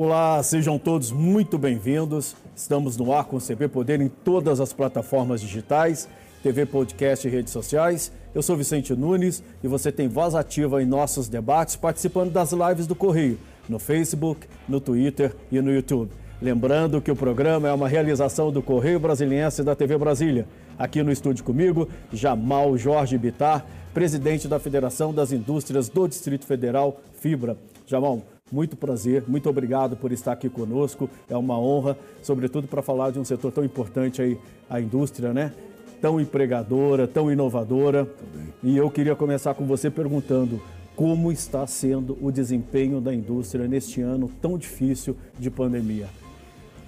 Olá, sejam todos muito bem-vindos. Estamos no ar com o CB Poder em todas as plataformas digitais, TV, podcast e redes sociais. Eu sou Vicente Nunes e você tem voz ativa em nossos debates participando das lives do Correio, no Facebook, no Twitter e no YouTube. Lembrando que o programa é uma realização do Correio Brasiliense da TV Brasília. Aqui no estúdio comigo, Jamal Jorge Bitar, presidente da Federação das Indústrias do Distrito Federal, Fibra. Jamal, muito prazer, muito obrigado por estar aqui conosco. É uma honra, sobretudo para falar de um setor tão importante aí, a indústria, né? Tão empregadora, tão inovadora. Também. E eu queria começar com você perguntando como está sendo o desempenho da indústria neste ano tão difícil de pandemia.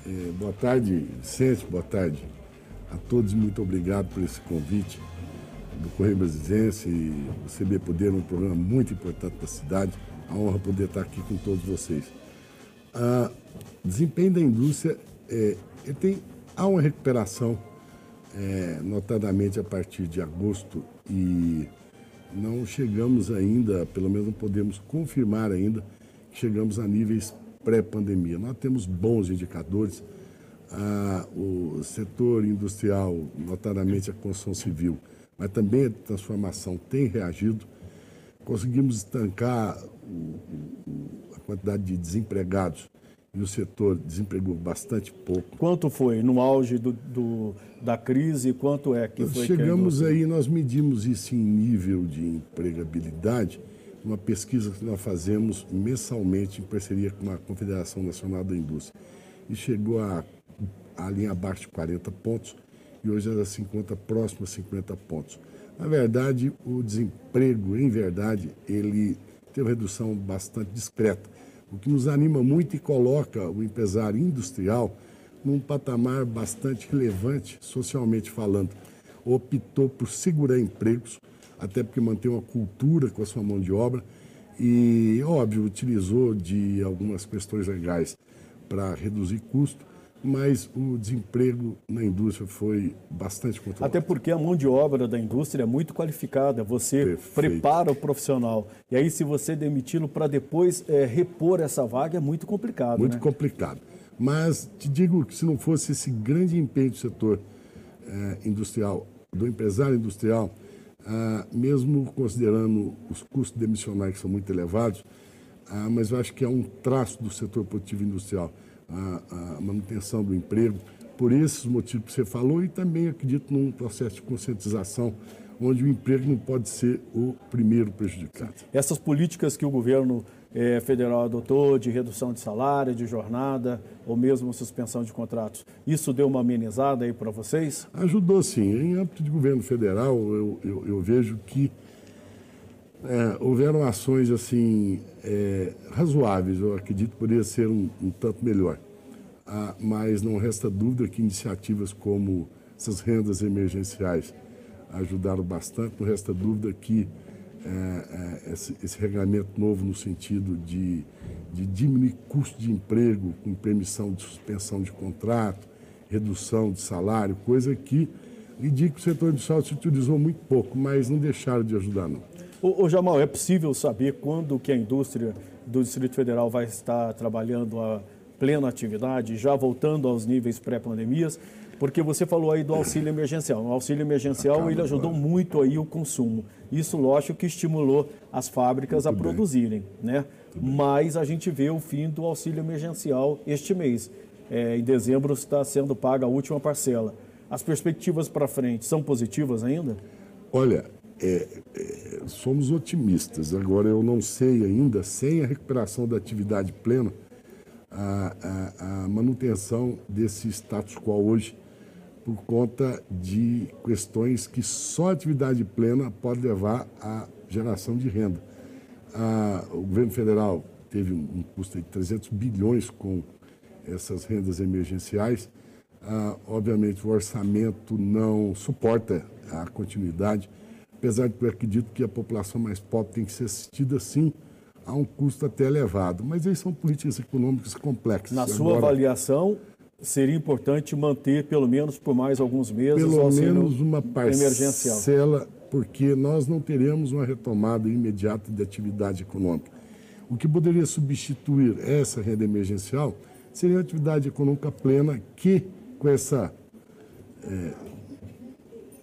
É, boa tarde, Vicente, boa tarde a todos. Muito obrigado por esse convite do Correio Brasilense e o CB Poder, um programa muito importante da cidade a honra poder estar aqui com todos vocês. O desempenho da indústria, é, tem, há uma recuperação, é, notadamente a partir de agosto, e não chegamos ainda, pelo menos não podemos confirmar ainda, que chegamos a níveis pré-pandemia. Nós temos bons indicadores. Ah, o setor industrial, notadamente a construção civil, mas também a transformação tem reagido. Conseguimos estancar a quantidade de desempregados e o setor desempregou bastante pouco. Quanto foi no auge do, do da crise? Quanto é que foi? Chegamos aí, nós medimos isso em nível de empregabilidade, uma pesquisa que nós fazemos mensalmente em parceria com a Confederação Nacional da Indústria. E chegou a, a linha abaixo de 40 pontos e hoje ela se encontra próxima a 50 pontos. Na verdade, o desemprego, em verdade, ele tem uma redução bastante discreta, o que nos anima muito e coloca o empresário industrial num patamar bastante relevante, socialmente falando. Optou por segurar empregos, até porque mantém uma cultura com a sua mão de obra e, óbvio, utilizou de algumas questões legais para reduzir custo, mas o desemprego na indústria foi bastante controlado. Até porque a mão de obra da indústria é muito qualificada, você Perfeito. prepara o profissional. E aí, se você demiti-lo para depois é, repor essa vaga, é muito complicado. Muito né? complicado. Mas te digo que se não fosse esse grande empenho do setor é, industrial, do empresário industrial, ah, mesmo considerando os custos demissionais que são muito elevados, ah, mas eu acho que é um traço do setor produtivo industrial a, a manutenção do emprego, por esses motivos que você falou, e também acredito num processo de conscientização onde o emprego não pode ser o primeiro prejudicado. Essas políticas que o governo eh, federal adotou de redução de salário, de jornada ou mesmo suspensão de contratos, isso deu uma amenizada aí para vocês? Ajudou sim. Em âmbito de governo federal, eu, eu, eu vejo que é, houveram ações assim é, razoáveis, eu acredito que poderia ser um, um tanto melhor. Ah, mas não resta dúvida que iniciativas como essas rendas emergenciais ajudaram bastante, não resta dúvida que é, é esse, esse, regulamento novo no sentido de, de diminuir custo de emprego com permissão de suspensão de contrato, redução de salário, coisa que, digo que o setor industrial se utilizou muito pouco, mas não deixaram de ajudar não. Ô, ô, Jamal, é possível saber quando que a indústria do Distrito Federal vai estar trabalhando a plena atividade, já voltando aos níveis pré-pandemias? Porque você falou aí do auxílio emergencial. O auxílio emergencial Acaba ele ajudou agora. muito aí o consumo. Isso, lógico, que estimulou as fábricas muito a bem. produzirem, né? Mas a gente vê o fim do auxílio emergencial este mês. É, em dezembro está sendo paga a última parcela. As perspectivas para frente são positivas ainda? Olha, é, é, somos otimistas. Agora, eu não sei ainda, sem a recuperação da atividade plena, a, a, a manutenção desse status quo hoje, por conta de questões que só atividade plena pode levar à geração de renda. A, o governo federal teve um, um custo de 300 bilhões com essas rendas emergenciais. Ah, obviamente, o orçamento não suporta a continuidade apesar de que eu acredito que a população mais pobre tem que ser assistida sim a um custo até elevado. Mas aí são políticas econômicas complexas. Na sua Agora, avaliação, seria importante manter pelo menos por mais alguns meses pelo menos uma parcela, porque nós não teremos uma retomada imediata de atividade econômica. O que poderia substituir essa renda emergencial seria a atividade econômica plena que, com essa é,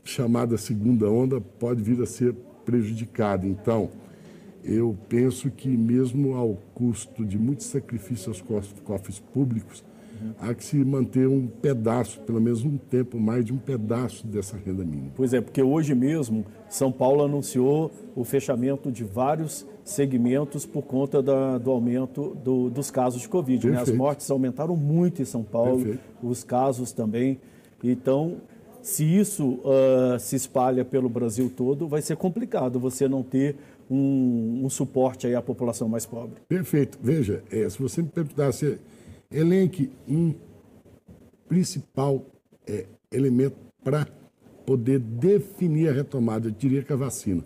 chamada segunda onda, pode vir a ser prejudicada. Então, eu penso que, mesmo ao custo de muito sacrifício aos cofres públicos, há que se manter um pedaço, pelo menos um tempo mais de um pedaço dessa renda mínima. Pois é, porque hoje mesmo São Paulo anunciou o fechamento de vários segmentos por conta da, do aumento do, dos casos de Covid. Né? As mortes aumentaram muito em São Paulo, Perfeito. os casos também. Então, se isso uh, se espalha pelo Brasil todo, vai ser complicado você não ter um, um suporte aí à população mais pobre. Perfeito. Veja, é, se você me perguntasse elenque um principal é, elemento para poder definir a retomada, eu diria que a vacina.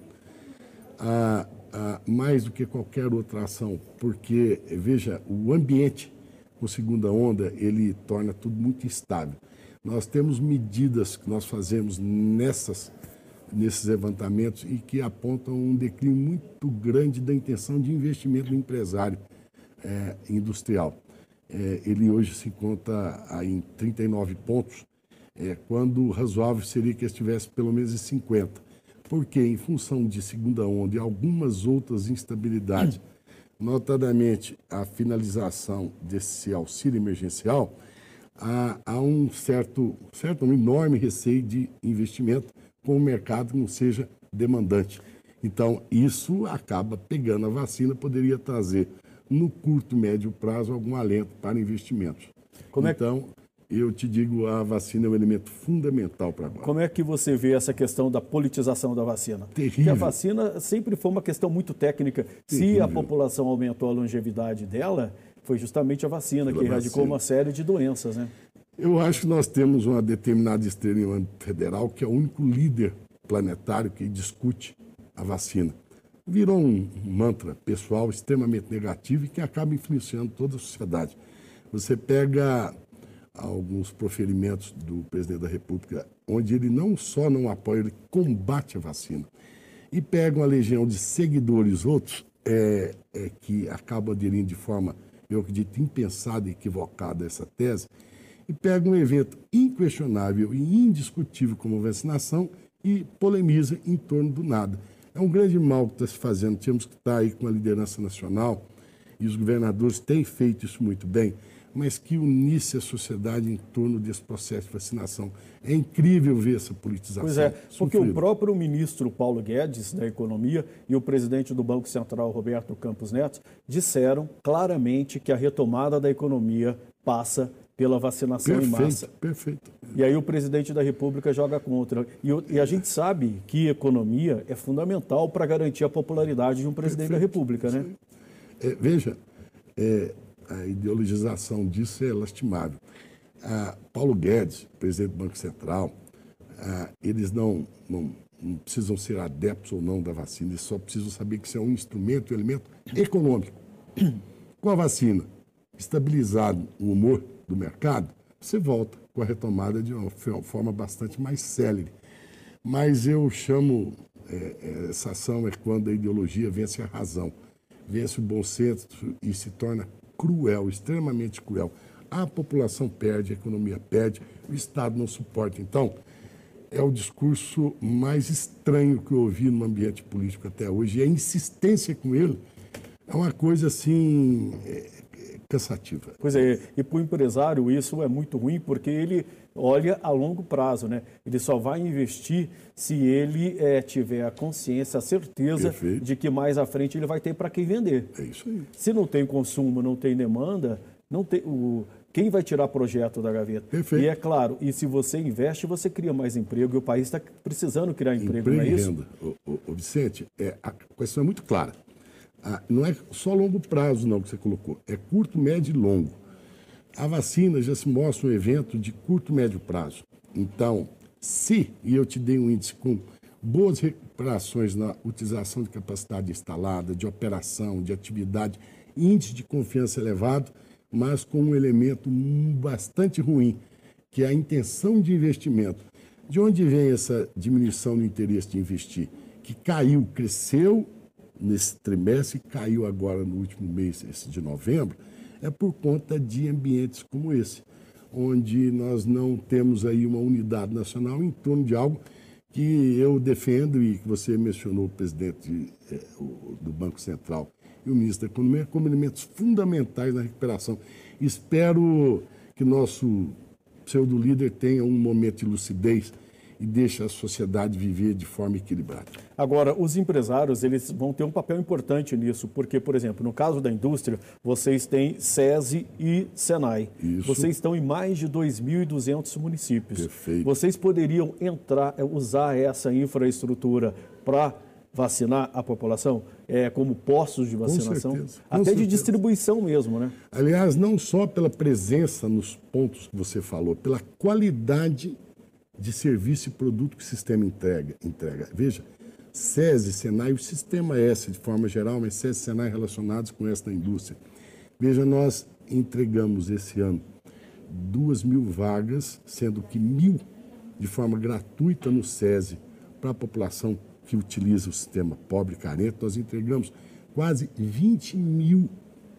Mais do que qualquer outra ação, porque, veja, o ambiente com segunda onda, ele torna tudo muito instável. Nós temos medidas que nós fazemos nessas, nesses levantamentos e que apontam um declínio muito grande da intenção de investimento do empresário é, industrial. É, ele hoje se encontra em 39 pontos, é, quando razoável seria que estivesse pelo menos em 50. Porque, em função de segunda onda e algumas outras instabilidades, notadamente a finalização desse auxílio emergencial, há, há um certo, certo, um enorme receio de investimento com o mercado que não seja demandante. Então, isso acaba pegando a vacina, poderia trazer no curto, médio prazo, algum alento para investimentos. Como é então, eu te digo, a vacina é um elemento fundamental para agora. Como é que você vê essa questão da politização da vacina? Terrível. Porque a vacina sempre foi uma questão muito técnica. Terrível. Se a população aumentou a longevidade dela, foi justamente a vacina Pela que erradicou vacina. uma série de doenças, né? Eu acho que nós temos uma determinada estrela em âmbito federal que é o único líder planetário que discute a vacina virou um mantra pessoal extremamente negativo e que acaba influenciando toda a sociedade. Você pega alguns proferimentos do presidente da República, onde ele não só não apoia, ele combate a vacina. E pega uma legião de seguidores, outros, é, é, que acabam aderindo de forma, eu acredito, impensada e equivocada essa tese, e pega um evento inquestionável e indiscutível como vacinação e polemiza em torno do nada. É um grande mal que está se fazendo. Temos que estar aí com a liderança nacional e os governadores têm feito isso muito bem, mas que unisse a sociedade em torno desse processo de vacinação. É incrível ver essa politização. Pois é, porque o próprio ministro Paulo Guedes, da Economia, e o presidente do Banco Central, Roberto Campos Neto, disseram claramente que a retomada da economia passa pela vacinação perfeito, em massa. Perfeito. E aí o presidente da República joga contra. E, e a gente sabe que economia é fundamental para garantir a popularidade de um presidente perfeito. da República, né? É, veja, é, a ideologização disso é lastimável. Ah, Paulo Guedes, presidente do Banco Central, ah, eles não, não, não, precisam ser adeptos ou não da vacina, eles só precisam saber que isso é um instrumento, um elemento econômico. Com a vacina, estabilizado o humor do mercado, você volta com a retomada de uma forma bastante mais célere. Mas eu chamo é, é, essa ação é quando a ideologia vence a razão, vence o bom senso e se torna cruel, extremamente cruel. A população perde, a economia perde, o Estado não suporta. Então, é o discurso mais estranho que eu ouvi no ambiente político até hoje. E a insistência com ele é uma coisa assim. É, cansativa. Pois é, e para o empresário isso é muito ruim porque ele olha a longo prazo, né? Ele só vai investir se ele é, tiver a consciência, a certeza Perfeito. de que mais à frente ele vai ter para quem vender. É isso aí. Se não tem consumo, não tem demanda, não tem o quem vai tirar projeto da gaveta? Perfeito. E é claro, e se você investe, você cria mais emprego e o país está precisando criar emprego, emprego não é isso? Renda. O, o, o Vicente, é, a questão é muito clara. Ah, não é só longo prazo, não, que você colocou, é curto, médio e longo. A vacina já se mostra um evento de curto, médio prazo. Então, se, e eu te dei um índice com boas recuperações na utilização de capacidade instalada, de operação, de atividade, índice de confiança elevado, mas com um elemento bastante ruim, que é a intenção de investimento. De onde vem essa diminuição do interesse de investir? Que caiu, cresceu nesse trimestre e caiu agora no último mês, esse de novembro, é por conta de ambientes como esse, onde nós não temos aí uma unidade nacional em torno de algo que eu defendo e que você mencionou o presidente é, do Banco Central e o ministro da Economia como elementos fundamentais na recuperação. Espero que nosso pseudo-líder tenha um momento de lucidez e deixe a sociedade viver de forma equilibrada. Agora, os empresários eles vão ter um papel importante nisso, porque, por exemplo, no caso da indústria, vocês têm SESI e SENAI. Isso. Vocês estão em mais de 2.200 municípios. Perfeito. Vocês poderiam entrar, usar essa infraestrutura para vacinar a população, é, como postos de vacinação, Com até Com de certeza. distribuição mesmo, né? Aliás, não só pela presença nos pontos que você falou, pela qualidade de serviço e produto que o sistema entrega. entrega. Veja, SESI, Senai, o sistema S de forma geral, mas SESI e Senai relacionados com esta indústria. Veja, nós entregamos esse ano duas mil vagas, sendo que mil de forma gratuita no SESI para a população que utiliza o sistema pobre carente, nós entregamos quase 20 mil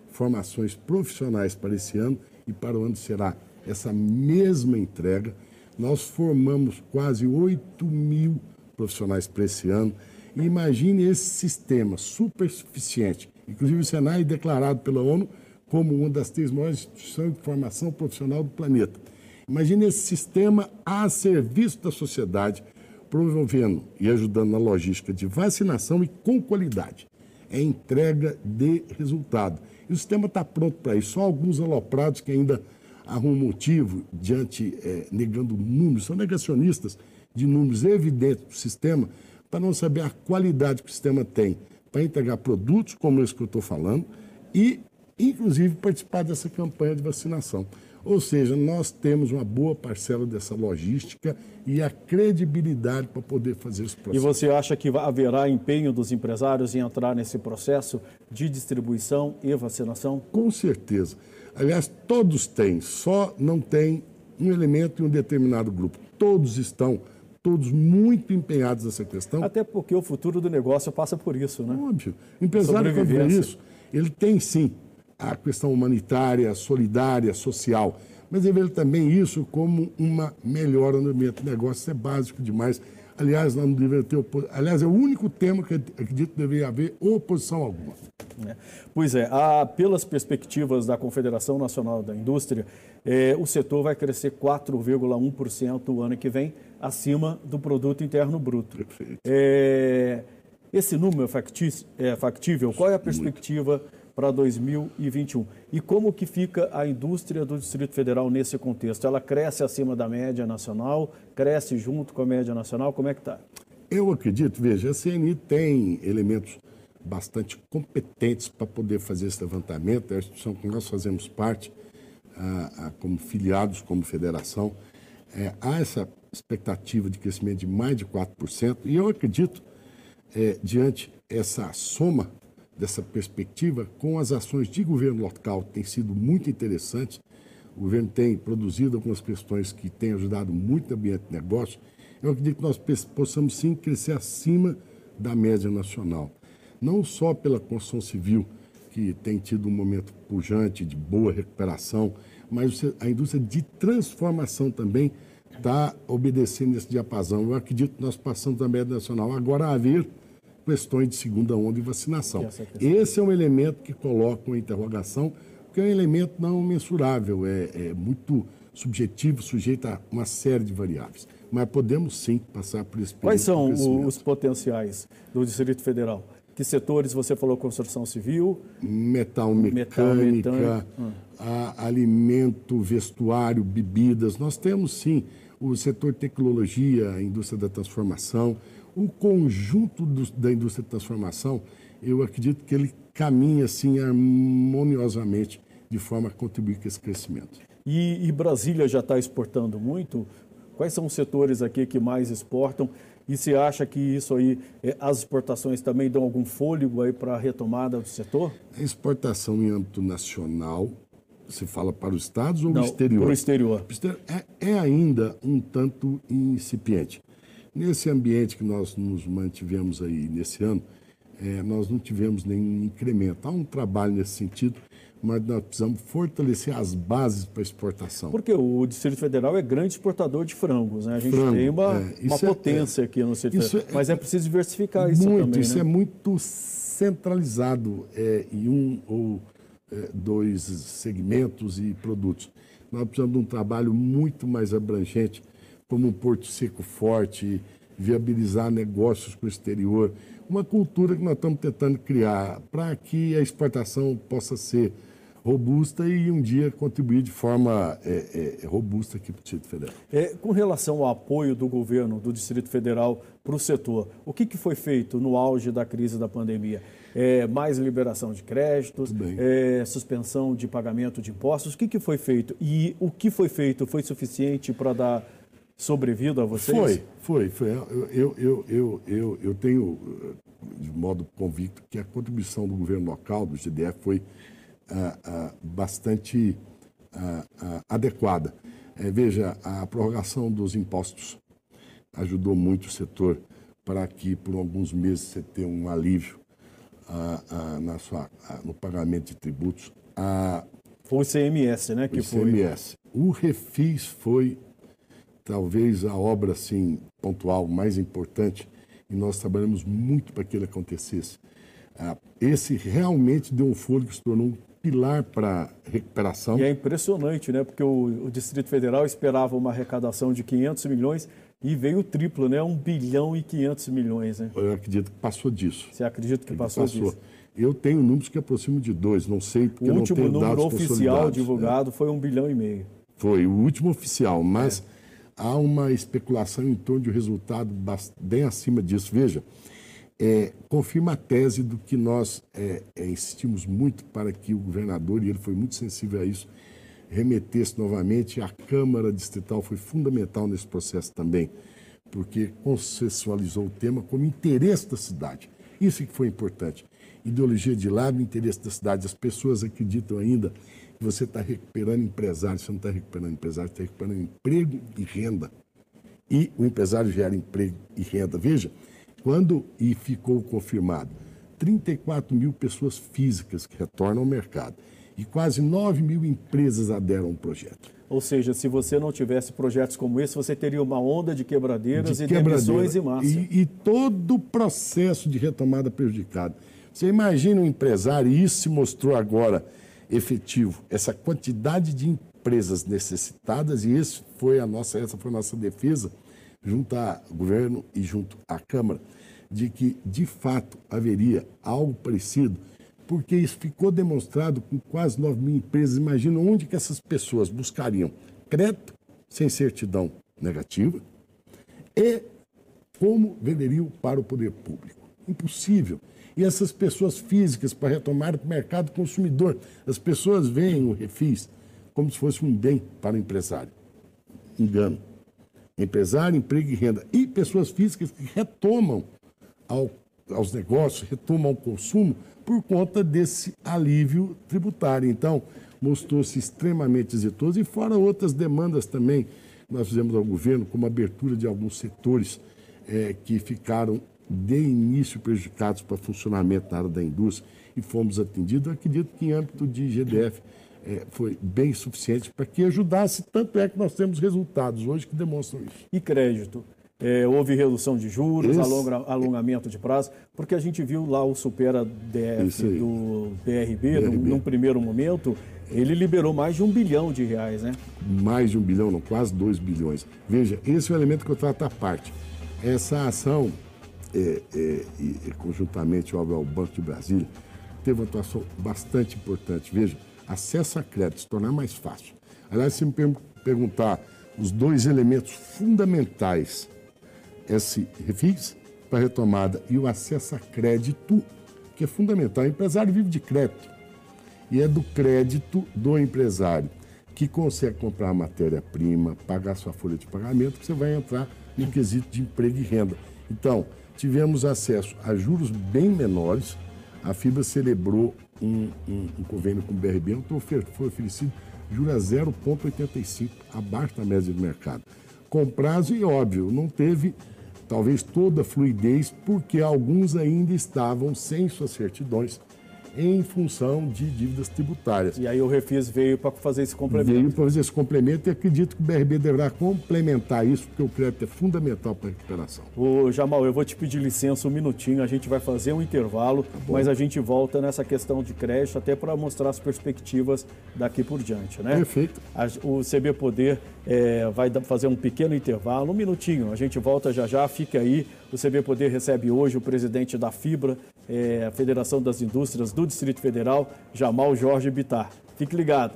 formações profissionais para esse ano e para o ano será essa mesma entrega. Nós formamos quase 8 mil profissionais para esse ano. E imagine esse sistema super suficiente, inclusive o Senai declarado pela ONU como uma das três maiores instituições de formação profissional do planeta. Imagine esse sistema a serviço da sociedade, promovendo e ajudando na logística de vacinação e com qualidade. É entrega de resultado. E o sistema está pronto para isso. Só alguns aloprados que ainda arrumam motivo diante, é, negando números, são negacionistas de números evidentes do sistema, para não saber a qualidade que o sistema tem para entregar produtos como esse que eu estou falando e, inclusive, participar dessa campanha de vacinação. Ou seja, nós temos uma boa parcela dessa logística e a credibilidade para poder fazer esse processo. E você acha que haverá empenho dos empresários em entrar nesse processo de distribuição e vacinação? Com certeza. Aliás, todos têm, só não tem um elemento em um determinado grupo. Todos estão, todos muito empenhados nessa questão. Até porque o futuro do negócio passa por isso, né? Óbvio. O empresário, quando isso, ele tem sim a questão humanitária, solidária, social. Mas ele vê também isso como uma melhora no ambiente do negócio. Isso é básico demais. Aliás, não deveria ter Aliás, é o único tema que acredito que deveria haver oposição alguma. É. Pois é, a, pelas perspectivas da Confederação Nacional da Indústria, é, o setor vai crescer 4,1% o ano que vem, acima do produto interno bruto. Perfeito. É, esse número é, é factível? Qual é a perspectiva? Muito para 2021. E como que fica a indústria do Distrito Federal nesse contexto? Ela cresce acima da média nacional? Cresce junto com a média nacional? Como é que está? Eu acredito, veja, a CNI tem elementos bastante competentes para poder fazer esse levantamento, é a instituição que nós fazemos parte, como filiados, como federação, é, há essa expectativa de crescimento de mais de 4%, e eu acredito, é, diante essa soma dessa perspectiva, com as ações de governo local, tem sido muito interessante. O governo tem produzido algumas questões que têm ajudado muito no ambiente de negócio. Eu acredito que nós possamos sim crescer acima da média nacional. Não só pela construção civil, que tem tido um momento pujante de boa recuperação, mas a indústria de transformação também está obedecendo esse diapasão. Eu acredito que nós passamos da média nacional agora a haver questões de segunda onda e vacinação. Esse é um elemento que coloca uma interrogação, porque é um elemento não mensurável, é, é muito subjetivo, sujeito a uma série de variáveis. Mas podemos sim passar por esse Quais são os potenciais do Distrito Federal? Que setores você falou? Construção civil? Metal mecânica, Metal, hum. alimento, vestuário, bebidas. Nós temos sim o setor tecnologia, a indústria da transformação, o conjunto do, da indústria de transformação, eu acredito que ele caminha assim harmoniosamente de forma a contribuir com esse crescimento. E, e Brasília já está exportando muito? Quais são os setores aqui que mais exportam? E você acha que isso aí, é, as exportações também dão algum fôlego aí para a retomada do setor? A exportação em âmbito nacional, você fala para os estados ou Não, o exterior? Para o exterior. É, é ainda um tanto incipiente. Nesse ambiente que nós nos mantivemos aí nesse ano, é, nós não tivemos nenhum incremento. Há um trabalho nesse sentido, mas nós precisamos fortalecer as bases para exportação. Porque o Distrito Federal é grande exportador de frangos, né? A gente Frango, tem uma, é, uma é, potência é, aqui no Distrito é mas é preciso diversificar isso muito, também, Isso né? é muito centralizado em um ou dois segmentos e produtos. Nós precisamos de um trabalho muito mais abrangente, como um Porto Seco forte, viabilizar negócios com o exterior, uma cultura que nós estamos tentando criar para que a exportação possa ser robusta e um dia contribuir de forma é, é, robusta aqui para o Distrito Federal. É, com relação ao apoio do governo do Distrito Federal para o setor, o que, que foi feito no auge da crise da pandemia? É, mais liberação de créditos, é, suspensão de pagamento de impostos, o que, que foi feito? E o que foi feito foi suficiente para dar sobrevida a vocês? Foi, foi. foi. Eu, eu, eu, eu, eu tenho, de modo convicto, que a contribuição do governo local, do GDF, foi ah, ah, bastante ah, ah, adequada. É, veja, a prorrogação dos impostos ajudou muito o setor para que, por alguns meses, você tenha um alívio ah, ah, na sua, no pagamento de tributos. foi o ICMS, né? Que o. Foi... O refis foi talvez a obra assim pontual mais importante e nós trabalhamos muito para que ele acontecesse. Ah, esse realmente deu um fôlego, se tornou um pilar para recuperação. E é impressionante, né? Porque o, o, Distrito Federal esperava uma arrecadação de 500 milhões e veio o triplo, né? 1 bilhão e 500 milhões, né? Eu acredito que passou disso. Você acredita que passou, passou disso? Eu tenho números que aproximam de dois, não sei porque o não tenho dados O último número oficial divulgado é. foi um bilhão e meio. Foi, o último oficial, mas... É há uma especulação em torno de um resultado bem acima disso. Veja, é, confirma a tese do que nós é, é, insistimos muito para que o governador, e ele foi muito sensível a isso, remetesse novamente. A Câmara Distrital foi fundamental nesse processo também, porque consensualizou o tema como interesse da cidade. Isso que foi importante. Ideologia de lado, interesse da cidade. As pessoas acreditam ainda você está recuperando empresário, você não está recuperando empresário, está recuperando emprego e renda. E o empresário gera emprego e renda. Veja, quando e ficou confirmado, 34 mil pessoas físicas que retornam ao mercado e quase 9 mil empresas aderam ao projeto. Ou seja, se você não tivesse projetos como esse, você teria uma onda de quebradeiras de e demissões em massa. E, e todo o processo de retomada prejudicado. Você imagina um empresário, e isso se mostrou agora efetivo essa quantidade de empresas necessitadas e esse foi a nossa, essa foi a nossa defesa junto ao governo e junto à Câmara de que de fato haveria algo parecido, porque isso ficou demonstrado com quase 9 mil empresas. Imagina onde que essas pessoas buscariam crédito sem certidão negativa e como venderiam para o poder público. Impossível e essas pessoas físicas para retomar o mercado consumidor. As pessoas veem o refis como se fosse um bem para o empresário. Engano. Empresário, emprego e renda. E pessoas físicas que retomam ao, aos negócios, retomam ao consumo por conta desse alívio tributário. Então, mostrou-se extremamente exitoso e fora outras demandas também nós fizemos ao governo, como abertura de alguns setores é, que ficaram de início prejudicados para funcionamento na área da indústria e fomos atendidos. Eu acredito que em âmbito de GDF é, foi bem suficiente para que ajudasse, tanto é que nós temos resultados hoje que demonstram isso. E crédito? É, houve redução de juros, alonga, alongamento de prazo, porque a gente viu lá o Supera DF do BRB, BRB. Num, num, primeiro momento, ele liberou mais de um bilhão de reais, né? Mais de um bilhão, não, quase dois bilhões. Veja, esse é o elemento que eu trato à parte. Essa ação é, é, e, conjuntamente ao Banco de Brasília, teve uma atuação bastante importante. Veja, acesso a crédito se tornar mais fácil. Aliás, se me perguntar os dois elementos fundamentais, esse refis para retomada e o acesso a crédito, que é fundamental. O empresário vive de crédito. E é do crédito do empresário que consegue comprar matéria-prima, pagar sua folha de pagamento, que você vai entrar no quesito de emprego e renda. Então, tivemos acesso a juros bem menores. A FIBA celebrou um, um, um convênio com o BRB, então foi oferecido juros a 0,85, abaixo da média do mercado. Com prazo e óbvio, não teve talvez toda a fluidez, porque alguns ainda estavam sem suas certidões em função de dívidas tributárias. E aí o Refis veio para fazer esse complemento. Veio para fazer esse complemento e acredito que o BRB deverá complementar isso, porque o crédito é fundamental para a recuperação. Ô, Jamal, eu vou te pedir licença um minutinho, a gente vai fazer um intervalo, tá mas a gente volta nessa questão de crédito até para mostrar as perspectivas daqui por diante, né? Perfeito. O CB Poder é, vai fazer um pequeno intervalo, um minutinho, a gente volta já já, fique aí. O CB Poder recebe hoje o presidente da FIBRA, é, a Federação das Indústrias do Distrito Federal, Jamal Jorge Bitar. Fique ligado.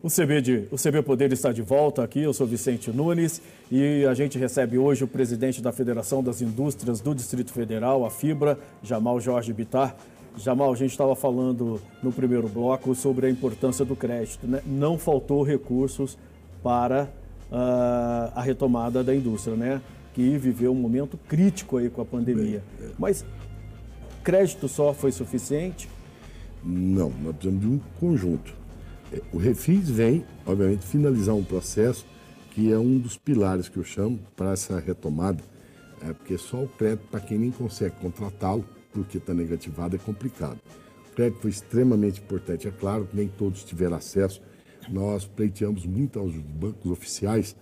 O CB, de, o CB Poder está de volta aqui, eu sou Vicente Nunes e a gente recebe hoje o presidente da Federação das Indústrias do Distrito Federal, a FIBRA, Jamal Jorge Bitar. Jamal, a gente estava falando no primeiro bloco sobre a importância do crédito. Né? Não faltou recursos para uh, a retomada da indústria, né? que viveu um momento crítico aí com a pandemia. Bem, é. Mas crédito só foi suficiente? Não, nós precisamos de um conjunto. É, o Refis vem, obviamente, finalizar um processo que é um dos pilares que eu chamo para essa retomada, é porque só o crédito, para quem nem consegue contratá-lo, porque está negativado, é complicado. O crédito foi extremamente importante. É claro que nem todos tiveram acesso. Nós pleiteamos muito aos bancos oficiais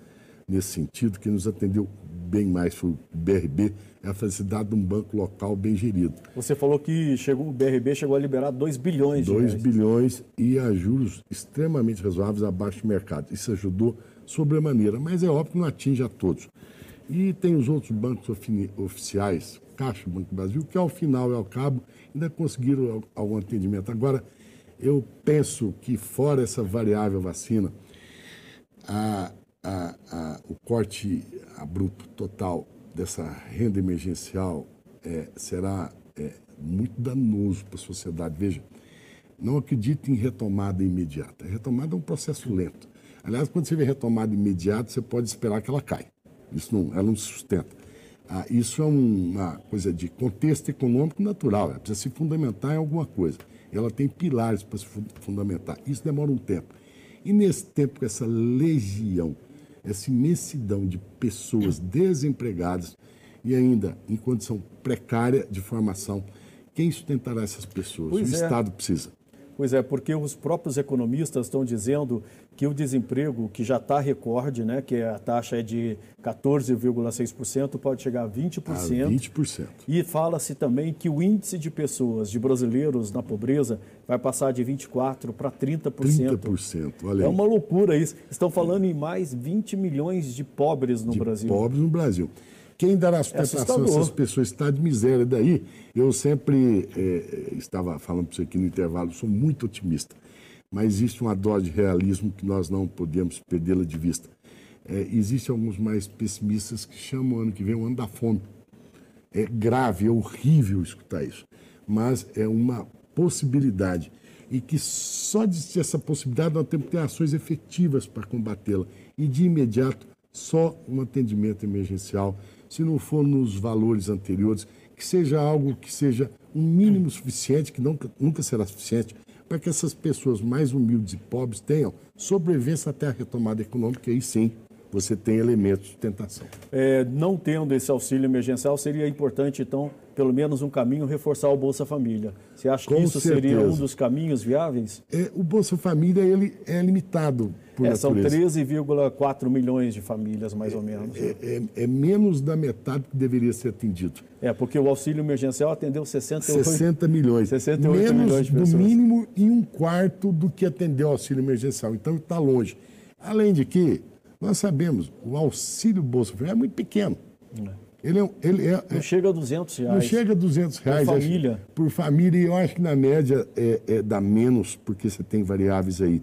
nesse sentido, que nos atendeu bem mais foi o BRB, é a felicidade de um banco local bem gerido. Você falou que chegou, o BRB chegou a liberar 2 bilhões de 2 bilhões e a juros extremamente razoáveis abaixo do mercado. Isso ajudou sobremaneira, mas é óbvio que não atinge a todos. E tem os outros bancos oficiais, Caixa, Banco do Brasil, que ao final e ao cabo ainda conseguiram algum atendimento. Agora, eu penso que fora essa variável vacina, a, a, a, o corte abrupto total dessa renda emergencial é, será é, muito danoso para a sociedade. Veja, não acredito em retomada imediata. Retomada é um processo lento. Aliás, quando você vê retomada imediata, você pode esperar que ela caia. Isso não, ela não se sustenta. Ah, isso é uma coisa de contexto econômico natural, ela precisa se fundamentar em alguma coisa. Ela tem pilares para se fundamentar. Isso demora um tempo. E nesse tempo, com essa legião, essa imensidão de pessoas desempregadas e ainda em condição precária de formação, quem sustentará essas pessoas? Pois o é. Estado precisa. Pois é, porque os próprios economistas estão dizendo que o desemprego, que já está recorde, né, que a taxa é de 14,6%, pode chegar a 20%. A 20%. E fala-se também que o índice de pessoas, de brasileiros na pobreza, vai passar de 24% para 30%. 30%, olha aí. É uma loucura isso. Estão falando em mais 20 milhões de pobres no de Brasil. pobres no Brasil. Quem dará sustentação a essas pessoas está de miséria. Daí, eu sempre é, estava falando para você aqui no intervalo, sou muito otimista, mas existe uma dose de realismo que nós não podemos perdê-la de vista. É, Existem alguns mais pessimistas que chamam o ano que vem o ano da fome. É grave, é horrível escutar isso, mas é uma possibilidade. E que só de ter essa possibilidade nós temos que ter ações efetivas para combatê-la. E de imediato, só um atendimento emergencial se não for nos valores anteriores, que seja algo que seja um mínimo suficiente, que nunca, nunca será suficiente, para que essas pessoas mais humildes e pobres tenham sobrevivência até a retomada econômica, e aí sim você tem elementos de tentação. É, não tendo esse auxílio emergencial, seria importante, então, pelo menos um caminho, reforçar o Bolsa Família. Você acha Com que isso certeza. seria um dos caminhos viáveis? É, o Bolsa Família ele é limitado por é, São 13,4 milhões de famílias, mais é, ou menos. É, é, é, menos da metade que deveria ser atendido. É, porque o auxílio emergencial atendeu 68, 60 milhões. 68 menos, milhões de pessoas. No mínimo, em um quarto do que atendeu o auxílio emergencial. Então, está longe. Além de que, nós sabemos, o auxílio Bolsa Família é muito pequeno. É. Ele é, ele é, não chega a 200 reais. Não chega a 200 reais. Por família. Acho, por família, e eu acho que na média é, é, dá menos, porque você tem variáveis aí.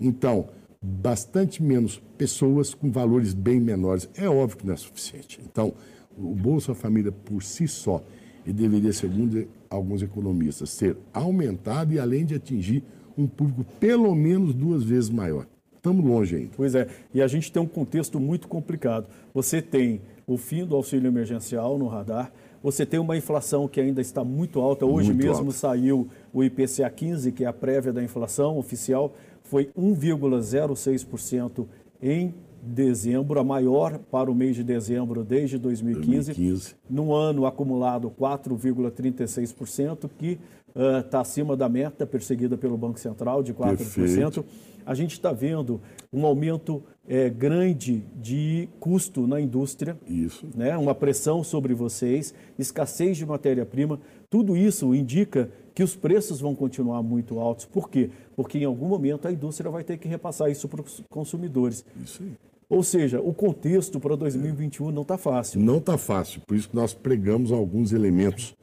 Então, bastante menos pessoas com valores bem menores. É óbvio que não é suficiente. Então, o Bolsa Família por si só, e deveria, segundo alguns economistas, ser aumentado e além de atingir um público pelo menos duas vezes maior. Estamos longe ainda. Pois é, e a gente tem um contexto muito complicado. Você tem o fim do auxílio emergencial no radar, você tem uma inflação que ainda está muito alta. Hoje muito mesmo alta. saiu o IPCA 15, que é a prévia da inflação oficial, foi 1,06% em dezembro, a maior para o mês de dezembro desde 2015. 2015. No ano acumulado, 4,36%, que está uh, acima da meta perseguida pelo Banco Central de 4%. Perfeito. A gente está vendo um aumento é, grande de custo na indústria. Isso. Né? Uma pressão sobre vocês, escassez de matéria-prima. Tudo isso indica que os preços vão continuar muito altos. Por quê? Porque em algum momento a indústria vai ter que repassar isso para os consumidores. Isso aí. Ou seja, o contexto para 2021 não está fácil. Não está fácil, por isso que nós pregamos alguns elementos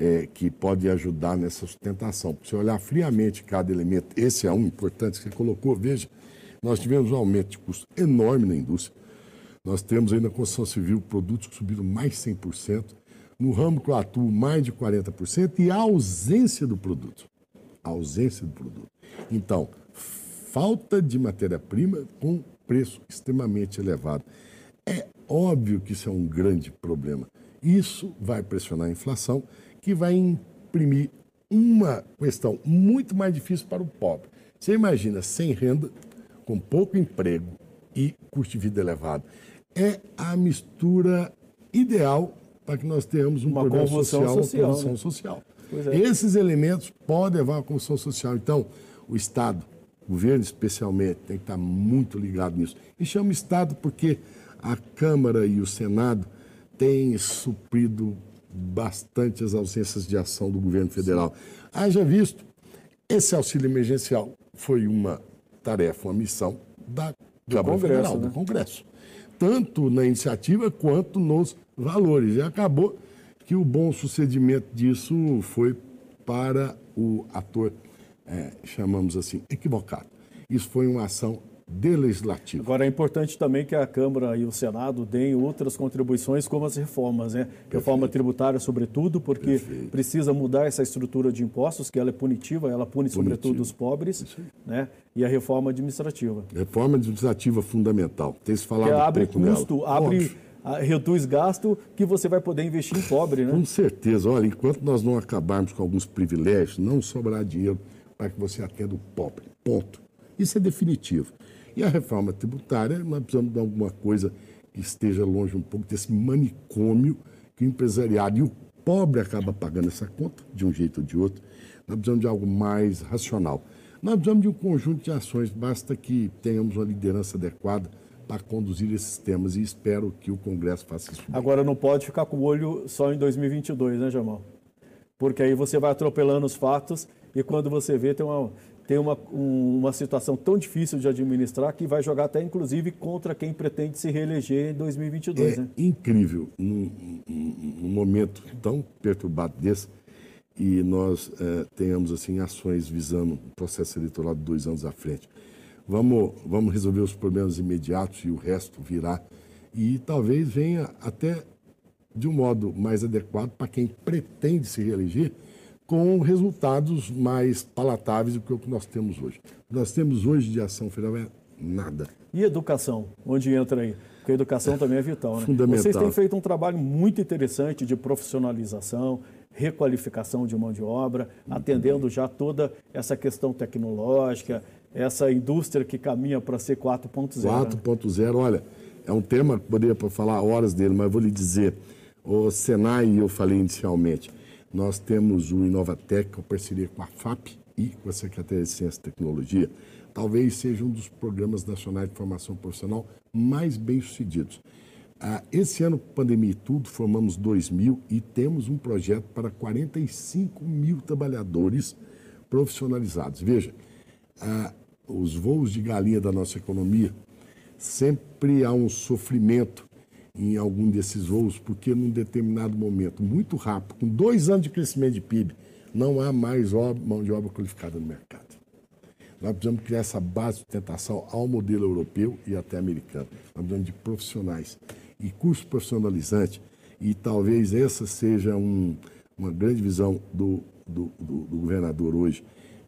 é, que podem ajudar nessa sustentação. Se olhar friamente cada elemento, esse é um importante que você colocou, veja, nós tivemos um aumento de custo enorme na indústria. Nós temos aí na construção civil produtos que subiram mais 100%, no ramo que eu atuo mais de 40% e a ausência do produto. A ausência do produto. Então, falta de matéria-prima com preço extremamente elevado. É óbvio que isso é um grande problema. Isso vai pressionar a inflação, que vai imprimir uma questão muito mais difícil para o pobre. Você imagina, sem renda, com pouco emprego e custo de vida elevado. É a mistura ideal para que nós tenhamos um uma programa social, social, uma né? social. É. Esses elementos podem levar à condição social. Então, o Estado o governo especialmente tem que estar muito ligado nisso. E chama Estado porque a Câmara e o Senado têm suprido bastante as ausências de ação do governo federal. Sim. Haja visto, esse auxílio emergencial foi uma tarefa, uma missão da do Câmara Congresso, Federal, né? do Congresso. Tanto na iniciativa quanto nos valores. E acabou que o bom sucedimento disso foi para o ator é, chamamos assim, equivocado. Isso foi uma ação de legislativo. Agora é importante também que a Câmara e o Senado deem outras contribuições, como as reformas, né? Perfeito. Reforma tributária, sobretudo, porque Perfeito. precisa mudar essa estrutura de impostos, que ela é punitiva, ela pune Punitivo. sobretudo os pobres, né? E a reforma administrativa. Reforma administrativa fundamental. Tem se falado que abre custo, nela. abre Óbvio reduz gasto que você vai poder investir em pobre, né? Com certeza. Olha, enquanto nós não acabarmos com alguns privilégios, não sobrará dinheiro para que você atenda o pobre. Ponto. Isso é definitivo. E a reforma tributária, nós precisamos de alguma coisa que esteja longe um pouco desse manicômio que o empresariado e o pobre acaba pagando essa conta, de um jeito ou de outro. Nós precisamos de algo mais racional. Nós precisamos de um conjunto de ações, basta que tenhamos uma liderança adequada para conduzir esses temas e espero que o Congresso faça isso. Bem. Agora não pode ficar com o olho só em 2022, né, Jamal? Porque aí você vai atropelando os fatos e quando você vê, tem uma, tem uma, uma situação tão difícil de administrar que vai jogar até, inclusive, contra quem pretende se reeleger em 2022. É né? incrível, num, num, momento tão perturbado desse, e nós é, tenhamos assim ações visando o processo eleitoral de dois anos à frente. Vamos, vamos resolver os problemas imediatos e o resto virá. E talvez venha até de um modo mais adequado para quem pretende se reeleger, com resultados mais palatáveis do que o que nós temos hoje. O que nós temos hoje de ação federal é nada. E educação, onde entra aí? Porque a educação também é vital, né? Fundamental. Vocês têm feito um trabalho muito interessante de profissionalização, requalificação de mão de obra, atendendo já toda essa questão tecnológica, essa indústria que caminha para ser 4.0. 4.0, né? olha, é um tema que poderia falar horas dele, mas vou lhe dizer, o Senai, eu falei inicialmente, nós temos o Inovatec, com parceria com a FAP e com a Secretaria de Ciência e Tecnologia. Talvez seja um dos programas nacionais de formação profissional mais bem-sucedidos. Ah, esse ano, pandemia e tudo, formamos 2 mil e temos um projeto para 45 mil trabalhadores profissionalizados. Veja, ah, os voos de galinha da nossa economia, sempre há um sofrimento em algum desses voos, porque num determinado momento, muito rápido, com dois anos de crescimento de PIB, não há mais mão de obra qualificada no mercado. Nós precisamos criar essa base de tentação ao modelo europeu e até americano. Nós precisamos de profissionais e curso profissionalizante, e talvez essa seja um, uma grande visão do, do, do, do governador hoje,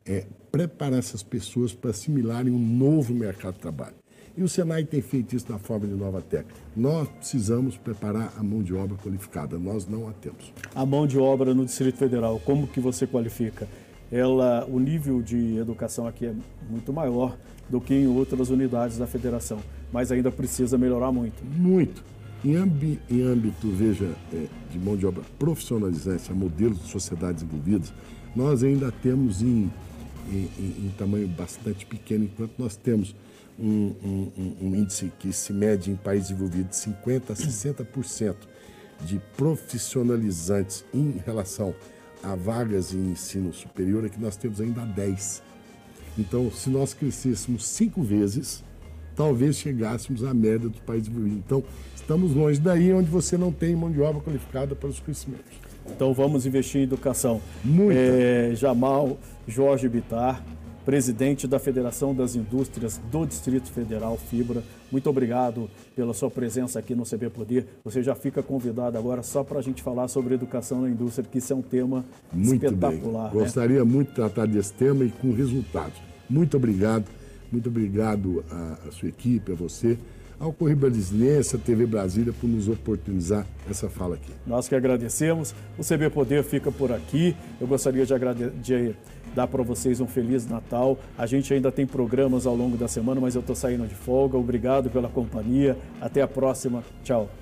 é preparar essas pessoas para assimilarem um novo mercado de trabalho. E o Senai tem feito isso na forma de nova técnica. Nós precisamos preparar a mão de obra qualificada, nós não a temos. A mão de obra no Distrito Federal, como que você qualifica? ela, o nível de educação aqui é muito maior do que em outras unidades da federação, mas ainda precisa melhorar muito. Muito. Em, ambi, em âmbito, veja, é, de mão de obra profissionalizante, a modelos de sociedades envolvidas, nós ainda temos em, em, em, em tamanho bastante pequeno, enquanto nós temos um, um, um, índice que se mede em países envolvidos de 50% a 60% de profissionalizantes em relação a vagas em ensino superior, é que nós temos ainda 10. Então, se nós crescêssemos cinco vezes, talvez chegássemos à média dos países desenvolvidos. Então, estamos longe daí onde você não tem mão de obra qualificada para os crescimentos. Então, vamos investir em educação. Muito. É, Jamal Jorge Bitar, presidente da Federação das Indústrias do Distrito Federal, Fibra. Muito obrigado pela sua presença aqui no CB Poder. Você já fica convidado agora só para a gente falar sobre educação na indústria, que isso é um tema muito espetacular. Bem. Né? Gostaria muito de tratar desse tema e com resultados. Muito obrigado. Muito obrigado à, sua equipe, a você ao Correio Brasilense, a TV Brasília, por nos oportunizar essa fala aqui. Nós que agradecemos. O CB Poder fica por aqui. Eu gostaria de, de dar para vocês um Feliz Natal. A gente ainda tem programas ao longo da semana, mas eu estou saindo de folga. Obrigado pela companhia. Até a próxima. Tchau.